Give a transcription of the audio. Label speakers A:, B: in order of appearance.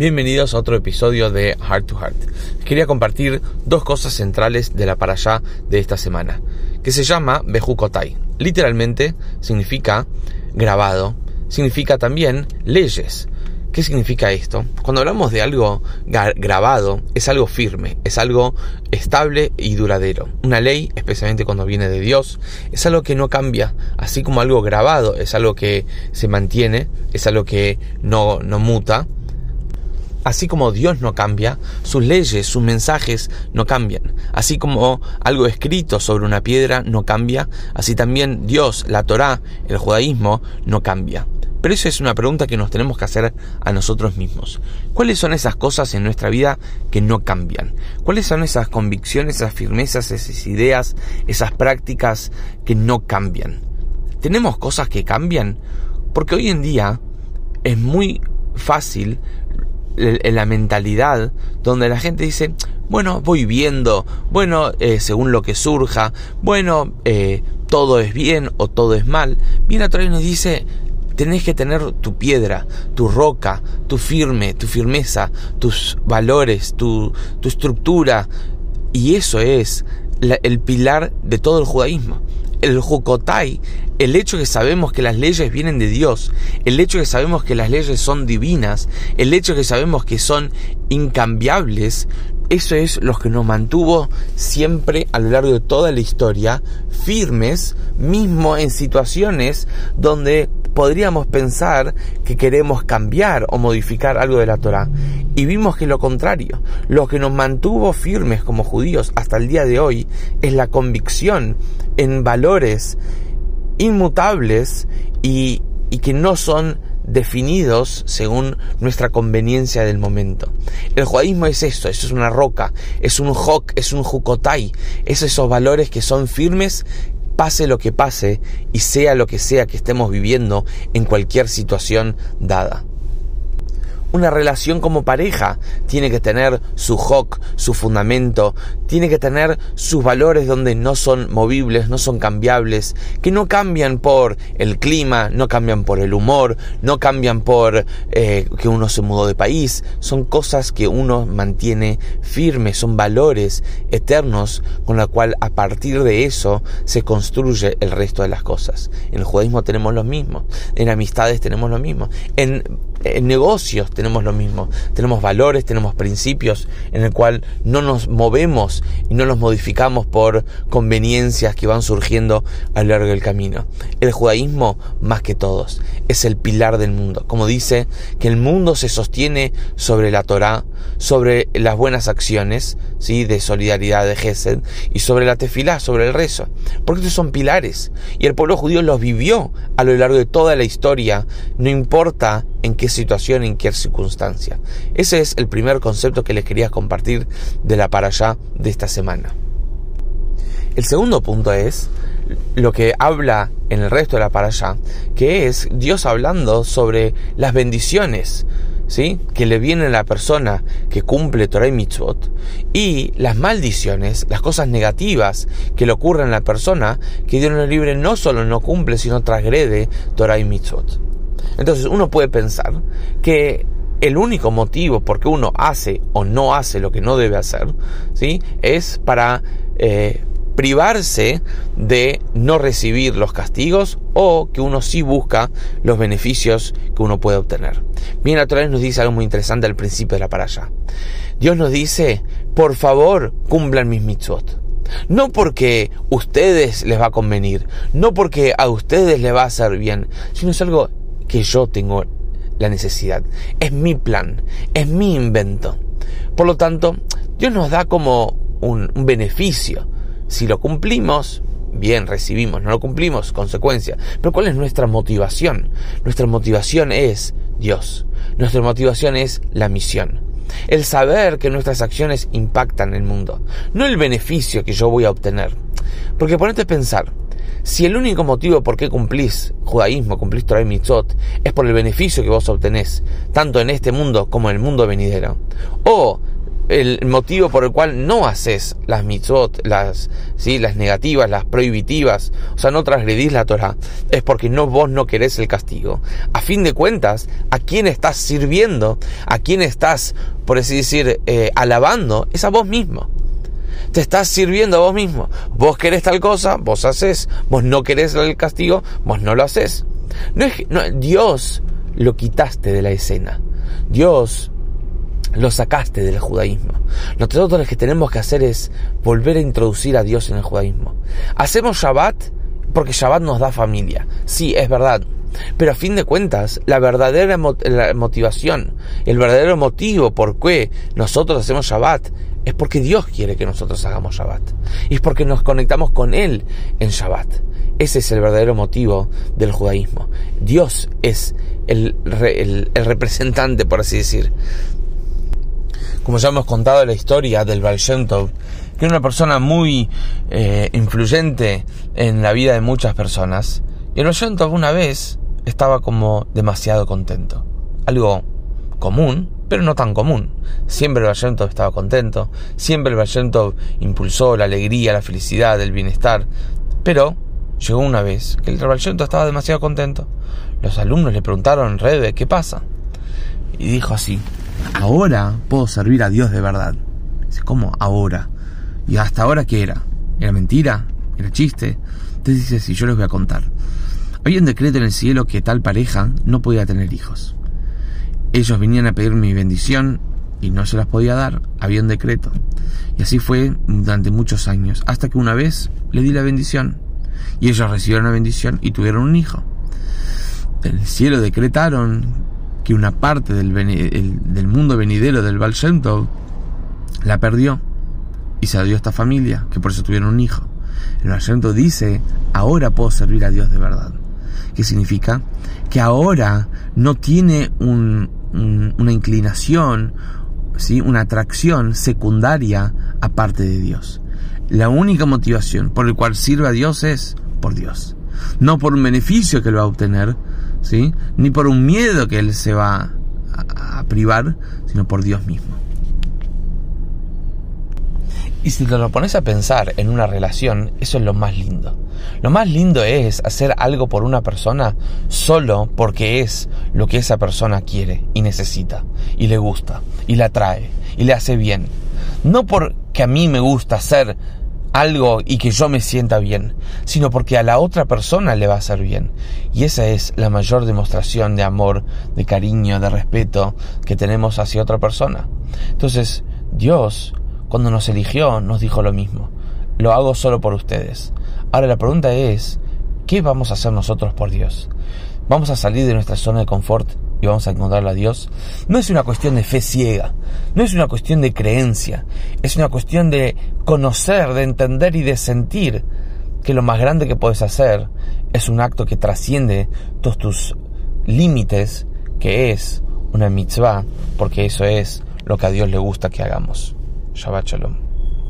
A: Bienvenidos a otro episodio de Heart to Heart. Quería compartir dos cosas centrales de la para allá de esta semana, que se llama Bejukotai. Literalmente significa grabado, significa también leyes. ¿Qué significa esto? Cuando hablamos de algo grabado, es algo firme, es algo estable y duradero. Una ley, especialmente cuando viene de Dios, es algo que no cambia, así como algo grabado es algo que se mantiene, es algo que no, no muta. Así como Dios no cambia, sus leyes, sus mensajes no cambian. Así como algo escrito sobre una piedra no cambia, así también Dios, la Torá, el judaísmo no cambia. Pero eso es una pregunta que nos tenemos que hacer a nosotros mismos. ¿Cuáles son esas cosas en nuestra vida que no cambian? ¿Cuáles son esas convicciones, esas firmezas, esas ideas, esas prácticas que no cambian? ¿Tenemos cosas que cambian? Porque hoy en día es muy fácil en la mentalidad donde la gente dice, bueno, voy viendo, bueno, eh, según lo que surja, bueno, eh, todo es bien o todo es mal. Viene a y nos dice, tenés que tener tu piedra, tu roca, tu firme, tu firmeza, tus valores, tu, tu estructura. Y eso es el pilar de todo el judaísmo. El Jukotai, el hecho que sabemos que las leyes vienen de Dios, el hecho que sabemos que las leyes son divinas, el hecho que sabemos que son incambiables, eso es lo que nos mantuvo siempre a lo largo de toda la historia firmes, mismo en situaciones donde podríamos pensar que queremos cambiar o modificar algo de la Torah. Y vimos que lo contrario, lo que nos mantuvo firmes como judíos hasta el día de hoy es la convicción en valores inmutables y, y que no son definidos según nuestra conveniencia del momento. El judaísmo es esto, eso es una roca, es un hok, es un jukotai, es esos valores que son firmes pase lo que pase y sea lo que sea que estemos viviendo en cualquier situación dada. Una relación como pareja tiene que tener su hoc, su fundamento, tiene que tener sus valores donde no son movibles, no son cambiables, que no cambian por el clima, no cambian por el humor, no cambian por eh, que uno se mudó de país, son cosas que uno mantiene firmes, son valores eternos con la cual a partir de eso se construye el resto de las cosas. En el judaísmo tenemos lo mismo, en amistades tenemos lo mismo, en en negocios tenemos lo mismo. Tenemos valores, tenemos principios en el cual no nos movemos y no los modificamos por conveniencias que van surgiendo a lo largo del camino. El judaísmo, más que todos, es el pilar del mundo. Como dice que el mundo se sostiene sobre la Torá, sobre las buenas acciones, ¿sí? de solidaridad, de Gesed, y sobre la tefilá, sobre el rezo. Porque estos son pilares. Y el pueblo judío los vivió a lo largo de toda la historia, no importa en qué situación, en qué circunstancia. Ese es el primer concepto que les quería compartir de la para allá de esta semana. El segundo punto es lo que habla en el resto de la para allá, que es Dios hablando sobre las bendiciones, ¿sí? que le vienen a la persona que cumple Torah y Mitzvot, y las maldiciones, las cosas negativas que le ocurren a la persona que Dios no libre no solo no cumple, sino transgrede Torah y Mitzvot. Entonces uno puede pensar que el único motivo por qué uno hace o no hace lo que no debe hacer, ¿sí? Es para eh, privarse de no recibir los castigos o que uno sí busca los beneficios que uno puede obtener. Bien, la Torah nos dice algo muy interesante al principio de la parasha. Dios nos dice, por favor, cumplan mis mitzvot. No porque ustedes les va a convenir, no porque a ustedes les va a hacer bien, sino es algo que yo tengo la necesidad. Es mi plan, es mi invento. Por lo tanto, Dios nos da como un, beneficio. Si lo cumplimos, bien, recibimos, no lo cumplimos, consecuencia. Pero ¿cuál es nuestra motivación? Nuestra motivación es Dios. Nuestra motivación es la misión. El saber que nuestras acciones impactan el mundo. No el beneficio que yo voy a obtener. Porque ponete a pensar, si el único motivo por qué cumplís judaísmo, cumplís Torah y Mitzot, es por el beneficio que vos obtenés, tanto en este mundo como en el mundo venidero, o el motivo por el cual no haces las mitzvot, las, ¿sí? las negativas, las prohibitivas, o sea, no transgredís la Torah, es porque no vos no querés el castigo. A fin de cuentas, ¿a quién estás sirviendo? ¿A quién estás, por así decir, eh, alabando? Es a vos mismo. Te estás sirviendo a vos mismo. Vos querés tal cosa, vos haces. Vos no querés el castigo, vos no lo haces. No es, no, Dios lo quitaste de la escena. Dios lo sacaste del judaísmo. Nosotros lo que tenemos que hacer es volver a introducir a Dios en el judaísmo. Hacemos Shabbat porque Shabbat nos da familia. Sí, es verdad. Pero a fin de cuentas, la verdadera motivación, el verdadero motivo por qué nosotros hacemos Shabbat es porque Dios quiere que nosotros hagamos Shabbat. Y es porque nos conectamos con Él en Shabbat. Ese es el verdadero motivo del judaísmo. Dios es el, representante, por así decir, como ya hemos contado la historia del Baal que era una persona muy eh, influyente en la vida de muchas personas, y el Baal una vez estaba como demasiado contento. Algo común, pero no tan común. Siempre el Baal estaba contento, siempre el Baal impulsó la alegría, la felicidad, el bienestar, pero llegó una vez que el Baal estaba demasiado contento. Los alumnos le preguntaron, Rebe, ¿qué pasa? Y dijo así, ahora puedo servir a Dios de verdad. Dice, ¿cómo ahora? ¿Y hasta ahora qué era? ¿Era mentira? ¿Era chiste? Entonces dice, sí, yo les voy a contar. Había un decreto en el cielo que tal pareja no podía tener hijos. Ellos venían a pedir mi bendición y no se las podía dar. Había un decreto. Y así fue durante muchos años, hasta que una vez le di la bendición. Y ellos recibieron la bendición y tuvieron un hijo. En el cielo decretaron que una parte del, del mundo venidero del Baal la perdió y se dio a esta familia, que por eso tuvieron un hijo. El Baal dice, ahora puedo servir a Dios de verdad. ¿Qué significa? Que ahora no tiene una inclinación, ¿sí? una atracción secundaria aparte de Dios. La única motivación por la cual sirve a Dios es por Dios. No por un beneficio que él va a obtener, ¿sí? Ni por un miedo que él se va a, privar, sino por Dios mismo. Y si te lo pones a pensar en una relación, eso es lo más lindo. Lo más lindo es hacer algo por una persona solo porque es lo que esa persona quiere y necesita, y le gusta, y la atrae, y le hace bien. No porque a mí me gusta hacer algo y que yo me sienta bien, sino porque a la otra persona le va a hacer bien. Y esa es la mayor demostración de amor, de cariño, de respeto que tenemos hacia otra persona. Entonces, Dios, cuando nos eligió, nos dijo lo mismo. Lo hago solo por ustedes. Ahora la pregunta es, ¿qué vamos a hacer nosotros por Dios? ¿Vamos a salir de nuestra zona de confort y vamos a encontrar a Dios, no es una cuestión de fe ciega, no es una cuestión de creencia, es una cuestión de conocer, de entender y de sentir que lo más grande que puedes hacer es un acto que trasciende todos tus límites, que es una mitzvah, porque eso es lo que a Dios le gusta que hagamos. Shabbat Shalom.